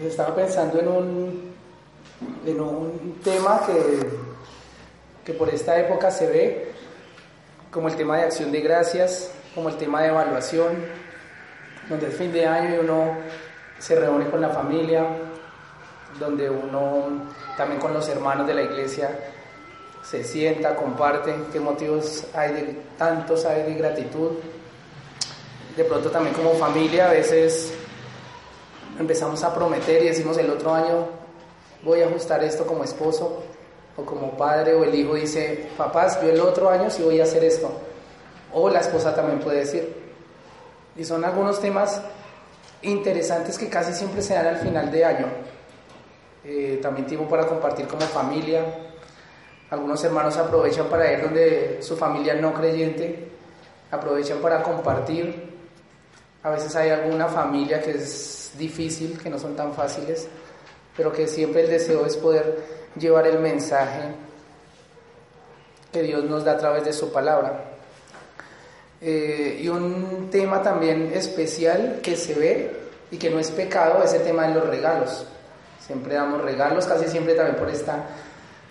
Estaba pensando en un, en un tema que, que por esta época se ve como el tema de acción de gracias, como el tema de evaluación, donde es fin de año y uno se reúne con la familia, donde uno también con los hermanos de la iglesia se sienta, comparte qué motivos hay de tantos hay de gratitud. De pronto también como familia a veces empezamos a prometer y decimos el otro año voy a ajustar esto como esposo o como padre o el hijo dice, papás, yo el otro año sí voy a hacer esto. O la esposa también puede decir. Y son algunos temas interesantes que casi siempre se dan al final de año. Eh, también tiempo para compartir como familia. Algunos hermanos aprovechan para ir donde su familia no creyente, aprovechan para compartir. A veces hay alguna familia que es difícil, que no son tan fáciles, pero que siempre el deseo es poder llevar el mensaje que Dios nos da a través de su palabra. Eh, y un tema también especial que se ve y que no es pecado es el tema de los regalos. Siempre damos regalos, casi siempre también por esta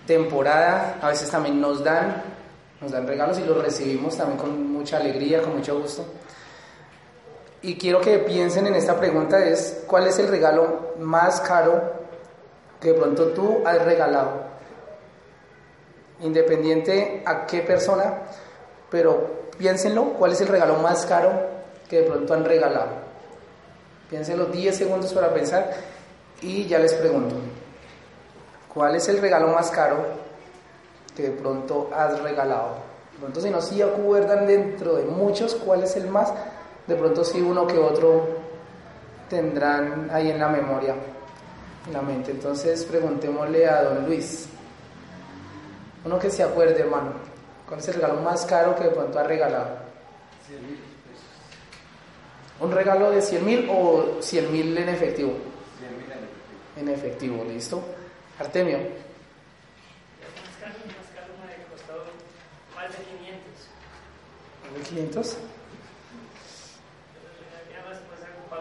temporada, a veces también nos dan, nos dan regalos y los recibimos también con mucha alegría, con mucho gusto. Y quiero que piensen en esta pregunta es, ¿cuál es el regalo más caro que de pronto tú has regalado? Independiente a qué persona, pero piénsenlo, ¿cuál es el regalo más caro que de pronto han regalado? Piénsenlo 10 segundos para pensar y ya les pregunto, ¿cuál es el regalo más caro que de pronto has regalado? De si no acuerdan dentro de muchos cuál es el más, de pronto sí uno que otro tendrán ahí en la memoria, en la mente. Entonces preguntémosle a don Luis, uno que se acuerde hermano, ¿cuál es el regalo más caro que de pronto ha regalado? ¿Un regalo de 100 mil o 100 mil en efectivo? En efectivo, ¿listo? Artemio. Más caro, más caro me ha costado más de 500. ¿De 500? Además, pues hago para un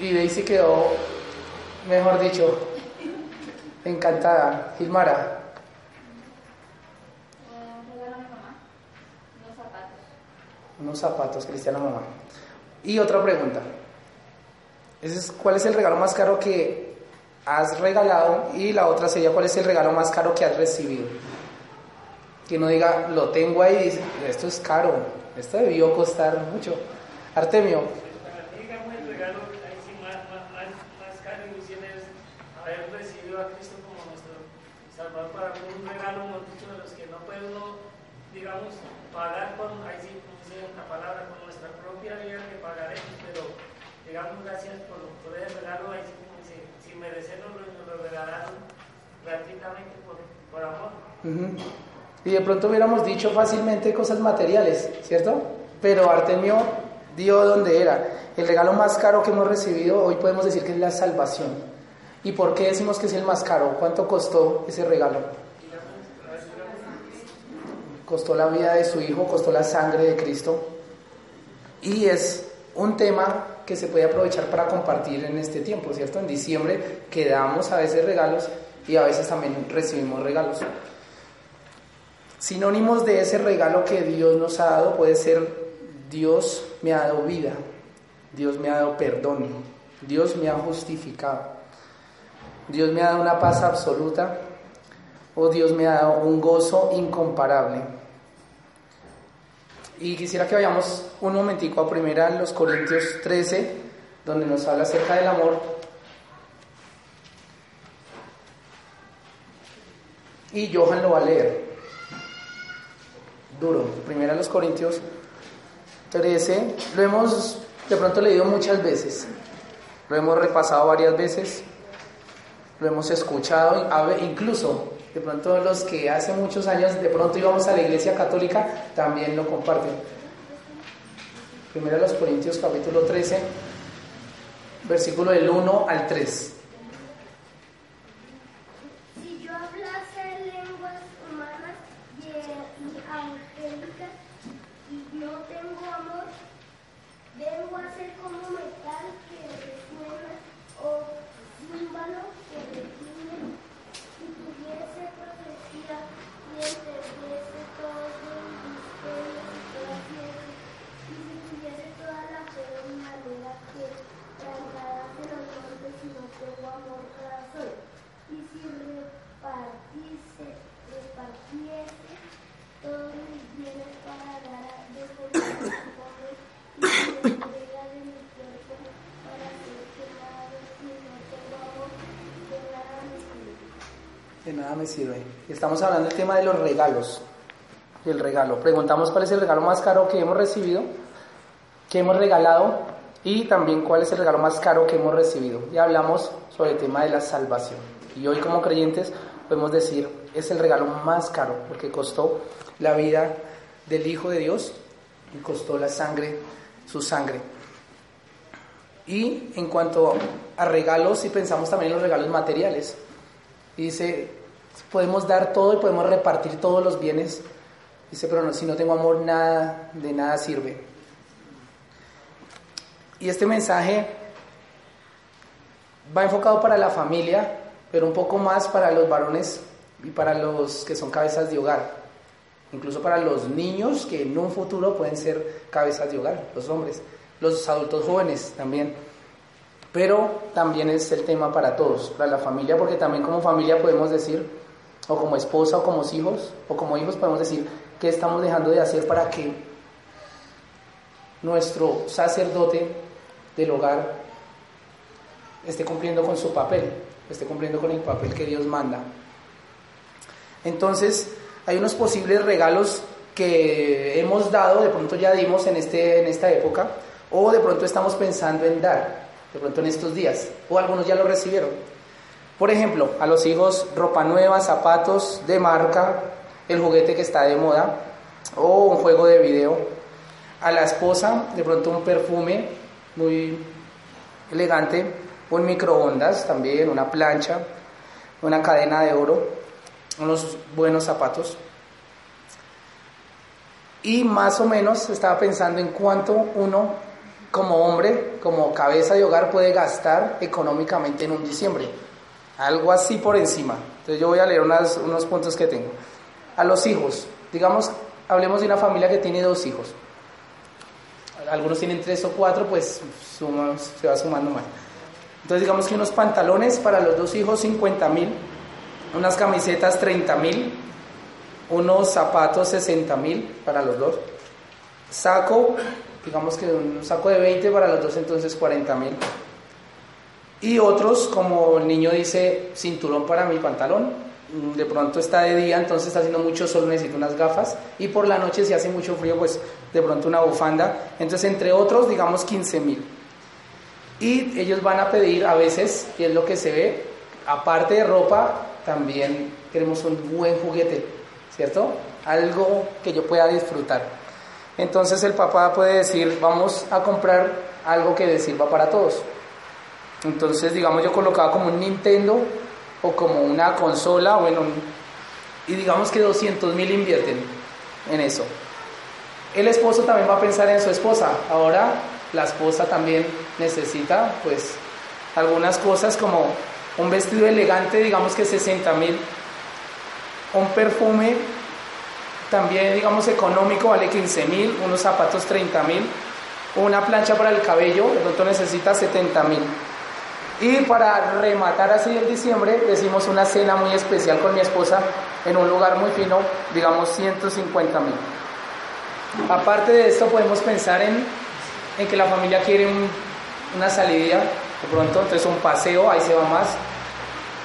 Y Daisy quedó, mejor dicho, encantada. Gilmara. Unos zapatos. Cristiana Mamá. Y otra pregunta. ¿Cuál es el regalo más caro que has regalado? Y la otra sería, ¿cuál es el regalo más caro que has recibido? Que no diga, lo tengo ahí y dice, esto es caro, esto debió costar mucho. Artemio. Y de pronto hubiéramos dicho fácilmente cosas materiales, ¿cierto? Pero Artemio dio donde era. El regalo más caro que hemos recibido hoy podemos decir que es la salvación. ¿Y por qué decimos que es el más caro? ¿Cuánto costó ese regalo? Costó la vida de su hijo, costó la sangre de Cristo. Y es un tema que se puede aprovechar para compartir en este tiempo, ¿cierto? En diciembre que damos a veces regalos y a veces también recibimos regalos. Sinónimos de ese regalo que Dios nos ha dado puede ser Dios me ha dado vida, Dios me ha dado perdón, Dios me ha justificado, Dios me ha dado una paz absoluta o Dios me ha dado un gozo incomparable. Y quisiera que vayamos un momentico a primera los Corintios 13, donde nos habla acerca del amor. Y Johan lo va a leer. Duro. Primera los Corintios 13. Lo hemos de pronto leído muchas veces, lo hemos repasado varias veces, lo hemos escuchado, incluso de pronto los que hace muchos años de pronto íbamos a la iglesia católica también lo comparten. Primero los Corintios capítulo 13, versículo del 1 al 3. Me sirve. Estamos hablando del tema de los regalos. El regalo. Preguntamos cuál es el regalo más caro que hemos recibido, que hemos regalado y también cuál es el regalo más caro que hemos recibido. Y hablamos sobre el tema de la salvación. Y hoy como creyentes podemos decir, es el regalo más caro porque costó la vida del Hijo de Dios y costó la sangre, su sangre. Y en cuanto a regalos, si pensamos también en los regalos materiales, dice podemos dar todo y podemos repartir todos los bienes. Dice, pero si no tengo amor, nada, de nada sirve. Y este mensaje va enfocado para la familia, pero un poco más para los varones y para los que son cabezas de hogar. Incluso para los niños que en un futuro pueden ser cabezas de hogar, los hombres, los adultos jóvenes también. Pero también es el tema para todos, para la familia, porque también como familia podemos decir, o como esposa o como hijos, o como hijos podemos decir, ¿qué estamos dejando de hacer para que nuestro sacerdote del hogar esté cumpliendo con su papel, esté cumpliendo con el papel que Dios manda? Entonces, hay unos posibles regalos que hemos dado, de pronto ya dimos en, este, en esta época, o de pronto estamos pensando en dar, de pronto en estos días, o algunos ya lo recibieron. Por ejemplo, a los hijos ropa nueva, zapatos de marca, el juguete que está de moda o un juego de video. A la esposa de pronto un perfume muy elegante, un microondas también, una plancha, una cadena de oro, unos buenos zapatos. Y más o menos estaba pensando en cuánto uno como hombre, como cabeza de hogar puede gastar económicamente en un diciembre algo así por encima. Entonces yo voy a leer unos puntos que tengo. A los hijos, digamos, hablemos de una familia que tiene dos hijos. Algunos tienen tres o cuatro, pues se va sumando más. Entonces digamos que unos pantalones para los dos hijos 50 mil, unas camisetas 30 mil, unos zapatos 60 mil para los dos, saco, digamos que un saco de 20 para los dos entonces 40 mil y otros, como el niño dice, cinturón para mi pantalón. Mm, de pronto está de día, entonces está haciendo mucho sol, necesito unas gafas. Y por la noche, si hace mucho frío, pues de pronto una bufanda. Entonces, entre otros, digamos 15 mil. Y ellos van a pedir a veces, y es lo que se ve, aparte de ropa, también queremos un buen juguete, ¿cierto? Algo que yo pueda disfrutar. Entonces el papá puede decir, vamos a comprar algo que sirva para todos. Entonces, digamos, yo colocaba como un Nintendo o como una consola, bueno, y digamos que 200 mil invierten en eso. El esposo también va a pensar en su esposa. Ahora la esposa también necesita, pues, algunas cosas como un vestido elegante, digamos que 60 mil, un perfume también, digamos, económico, vale 15 mil, unos zapatos 30 mil, una plancha para el cabello, de pronto necesita 70 mil. Y para rematar así el diciembre, decimos una cena muy especial con mi esposa en un lugar muy fino, digamos 150 mil. Aparte de esto, podemos pensar en, en que la familia quiere una salida, de pronto, entonces un paseo, ahí se va más.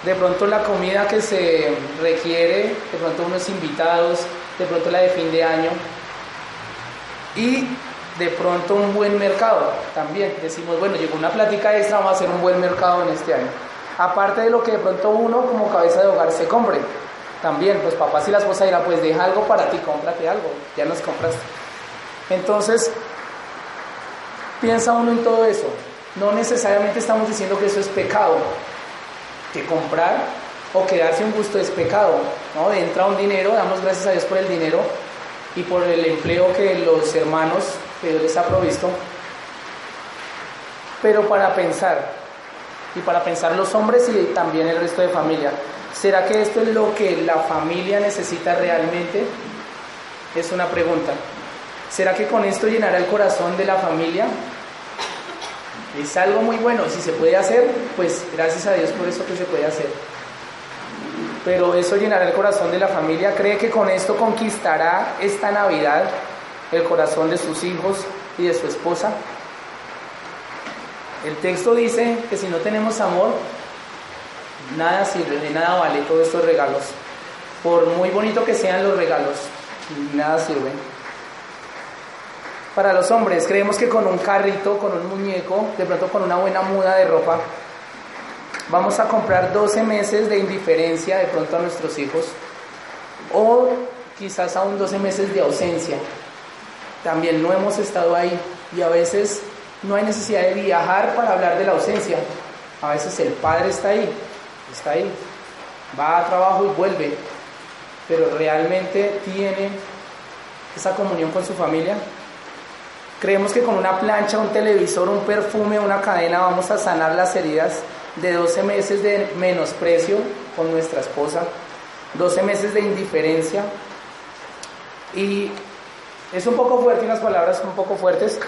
De pronto la comida que se requiere, de pronto unos invitados, de pronto la de fin de año. Y de pronto un buen mercado también. Decimos, bueno, llegó una plática extra, vamos a hacer un buen mercado en este año. Aparte de lo que de pronto uno como cabeza de hogar se compre. También, pues papás y la esposa dirán, pues deja algo para ti, cómprate algo, ya nos compraste. Entonces, piensa uno en todo eso. No necesariamente estamos diciendo que eso es pecado, que comprar o quedarse un gusto es pecado. ¿no? Entra un dinero, damos gracias a Dios por el dinero y por el empleo que los hermanos que Dios les ha provisto. Pero para pensar, y para pensar los hombres y también el resto de familia, ¿será que esto es lo que la familia necesita realmente? Es una pregunta. ¿Será que con esto llenará el corazón de la familia? Es algo muy bueno, si se puede hacer, pues gracias a Dios por eso que se puede hacer. Pero eso llenará el corazón de la familia. ¿Cree que con esto conquistará esta Navidad el corazón de sus hijos y de su esposa? El texto dice que si no tenemos amor, nada sirve, de nada vale todos estos regalos. Por muy bonito que sean los regalos, nada sirve. Para los hombres, creemos que con un carrito, con un muñeco, de pronto con una buena muda de ropa, vamos a comprar 12 meses de indiferencia de pronto a nuestros hijos o quizás aún 12 meses de ausencia. También no hemos estado ahí y a veces no hay necesidad de viajar para hablar de la ausencia. A veces el padre está ahí, está ahí, va a trabajo y vuelve, pero realmente tiene esa comunión con su familia. Creemos que con una plancha, un televisor, un perfume, una cadena vamos a sanar las heridas de 12 meses de menosprecio con nuestra esposa, 12 meses de indiferencia. Y es un poco fuerte, unas palabras un poco fuertes,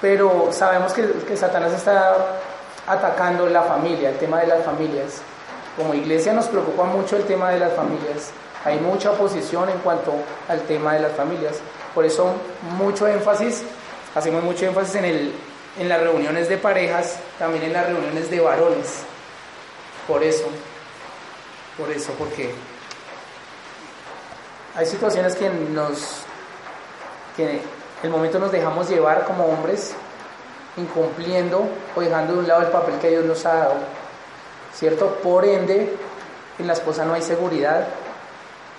pero sabemos que, que Satanás está atacando la familia, el tema de las familias. Como iglesia nos preocupa mucho el tema de las familias. Hay mucha oposición en cuanto al tema de las familias. Por eso mucho énfasis, hacemos mucho énfasis en, el, en las reuniones de parejas, también en las reuniones de varones. Por eso, por eso, porque hay situaciones que nos, que el momento nos dejamos llevar como hombres, incumpliendo o dejando de un lado el papel que Dios nos ha dado, ¿cierto? Por ende, en la esposa no hay seguridad,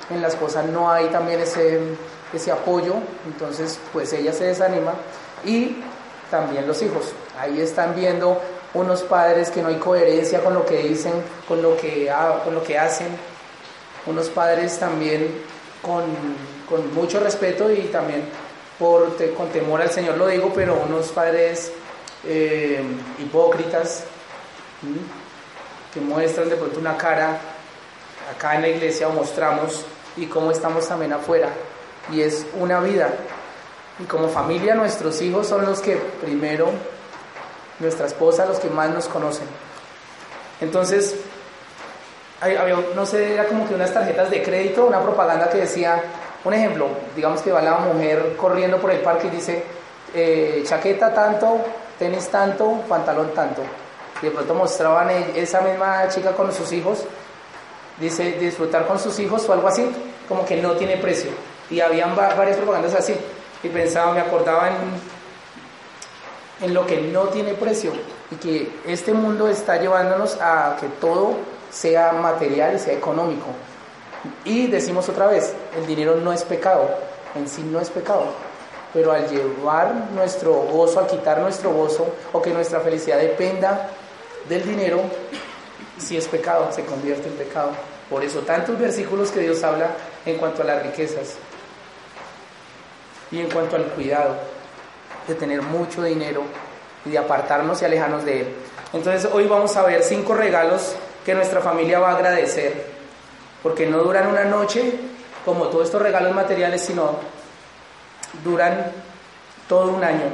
en la esposa no hay también ese, ese apoyo, entonces pues ella se desanima y también los hijos. Ahí están viendo unos padres que no hay coherencia con lo que dicen, con lo que, con lo que hacen, unos padres también con, con mucho respeto y también por, con temor al Señor lo digo, pero unos padres eh, hipócritas que muestran de pronto una cara. Acá en la iglesia o mostramos y cómo estamos también afuera. Y es una vida y como familia nuestros hijos son los que primero nuestra esposa los que más nos conocen entonces había, no sé era como que unas tarjetas de crédito una propaganda que decía un ejemplo, digamos que va la mujer corriendo por el parque y dice, eh, chaqueta tanto, tenis tanto, pantalón tanto. Y de pronto mostraban esa misma chica con sus hijos, dice, disfrutar con sus hijos o algo así, como que no tiene precio. Y habían varias propagandas así. Y pensaba, me acordaba en, en lo que no tiene precio. Y que este mundo está llevándonos a que todo sea material y sea económico. Y decimos otra vez, el dinero no es pecado, en sí no es pecado, pero al llevar nuestro gozo, al quitar nuestro gozo o que nuestra felicidad dependa del dinero, sí es pecado, se convierte en pecado. Por eso tantos versículos que Dios habla en cuanto a las riquezas y en cuanto al cuidado de tener mucho dinero y de apartarnos y alejarnos de él. Entonces hoy vamos a ver cinco regalos que nuestra familia va a agradecer porque no duran una noche como todos estos regalos materiales, sino duran todo un año,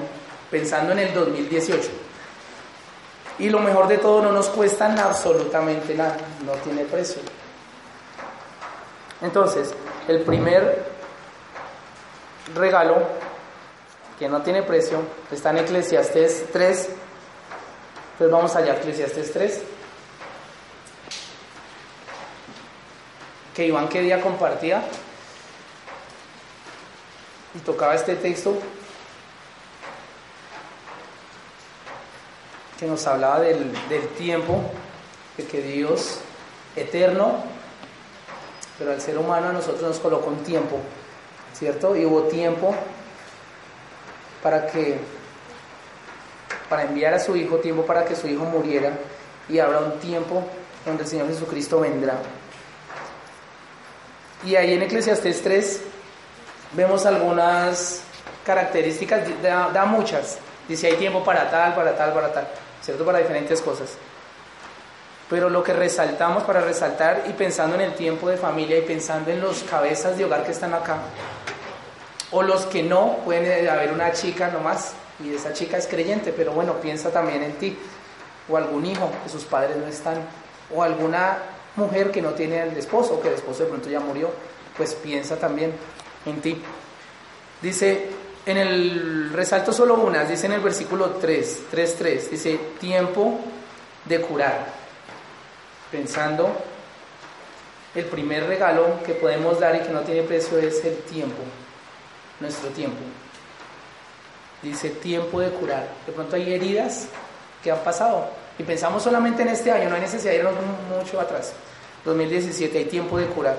pensando en el 2018. Y lo mejor de todo, no nos cuestan absolutamente nada, no tiene precio. Entonces, el primer regalo que no tiene precio, está en Eclesiastés 3. Entonces vamos allá, Eclesiastés 3. Que Iván qué día compartía y tocaba este texto que nos hablaba del, del tiempo, de que Dios eterno, pero al ser humano a nosotros nos colocó un tiempo ¿cierto? Y hubo tiempo para que para enviar a su hijo, tiempo para que su hijo muriera y habrá un tiempo donde el Señor Jesucristo vendrá. Y ahí en Eclesiastés 3 vemos algunas características, da, muchas. Dice, hay tiempo para tal, para tal, para tal, ¿cierto? Para diferentes cosas. Pero lo que resaltamos para resaltar y pensando en el tiempo de familia y pensando en los cabezas de hogar que están acá, o los que no, pueden haber una chica nomás y esa chica es creyente, pero bueno, piensa también en ti, o algún hijo que sus padres no están, o alguna mujer que no tiene el esposo, que el esposo de pronto ya murió, pues piensa también en ti. Dice, en el resalto solo unas, dice en el versículo 3, 3, 3, dice, tiempo de curar, pensando el primer regalo que podemos dar y que no tiene precio es el tiempo, nuestro tiempo. Dice tiempo de curar. De pronto hay heridas que han pasado y pensamos solamente en este año, no hay necesidad de irnos mucho atrás. 2017 hay tiempo de curar.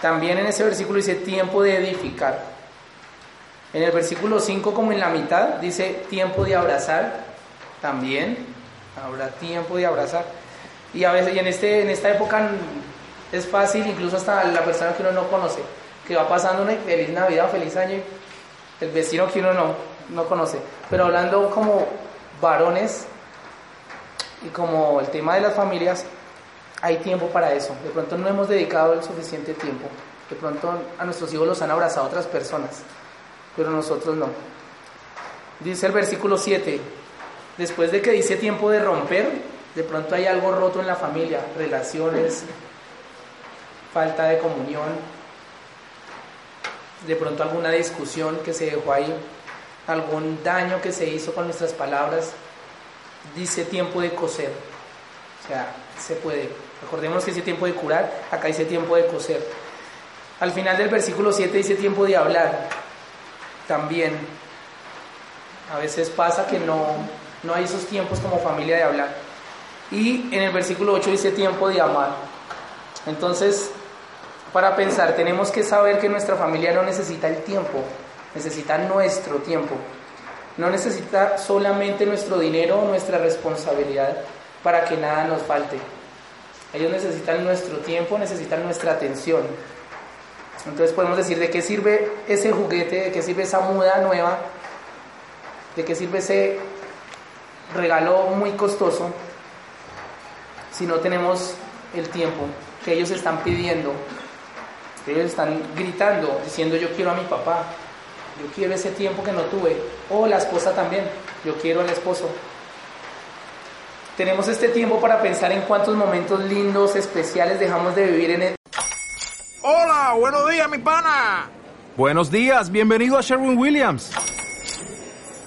También en ese versículo dice tiempo de edificar. En el versículo 5 como en la mitad dice tiempo de abrazar. También habrá tiempo de abrazar. Y a veces y en este en esta época es fácil incluso hasta la persona que uno no conoce, que va pasando una feliz Navidad, feliz año el vecino que uno no, no conoce. Pero hablando como varones y como el tema de las familias, hay tiempo para eso. De pronto no hemos dedicado el suficiente tiempo. De pronto a nuestros hijos los han abrazado otras personas, pero nosotros no. Dice el versículo 7, después de que dice tiempo de romper, de pronto hay algo roto en la familia, relaciones, falta de comunión, de pronto alguna discusión que se dejó ahí, algún daño que se hizo con nuestras palabras, dice tiempo de coser. O sea, se puede. Recordemos que dice tiempo de curar, acá dice tiempo de coser. Al final del versículo 7 dice tiempo de hablar. También. A veces pasa que no, no hay esos tiempos como familia de hablar. Y en el versículo 8 dice tiempo de amar. Entonces, para pensar, tenemos que saber que nuestra familia no necesita el tiempo, necesita nuestro tiempo. No necesita solamente nuestro dinero o nuestra responsabilidad para que nada nos falte. Ellos necesitan nuestro tiempo, necesitan nuestra atención. Entonces podemos decir de qué sirve ese juguete, de qué sirve esa muda nueva, de qué sirve ese regalo muy costoso si no tenemos el tiempo que ellos están pidiendo ellos están gritando, diciendo yo quiero a mi papá, yo quiero ese tiempo que no tuve. O la esposa también, yo quiero al esposo. Tenemos este tiempo para pensar en cuántos momentos lindos, especiales dejamos de vivir en el... Hola, buenos días, mi pana. Buenos días, bienvenido a Sherwin Williams.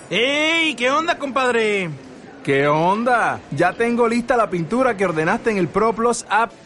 ¡Ey! ¿Qué onda, compadre? ¿Qué onda? Ya tengo lista la pintura que ordenaste en el ProPlus app.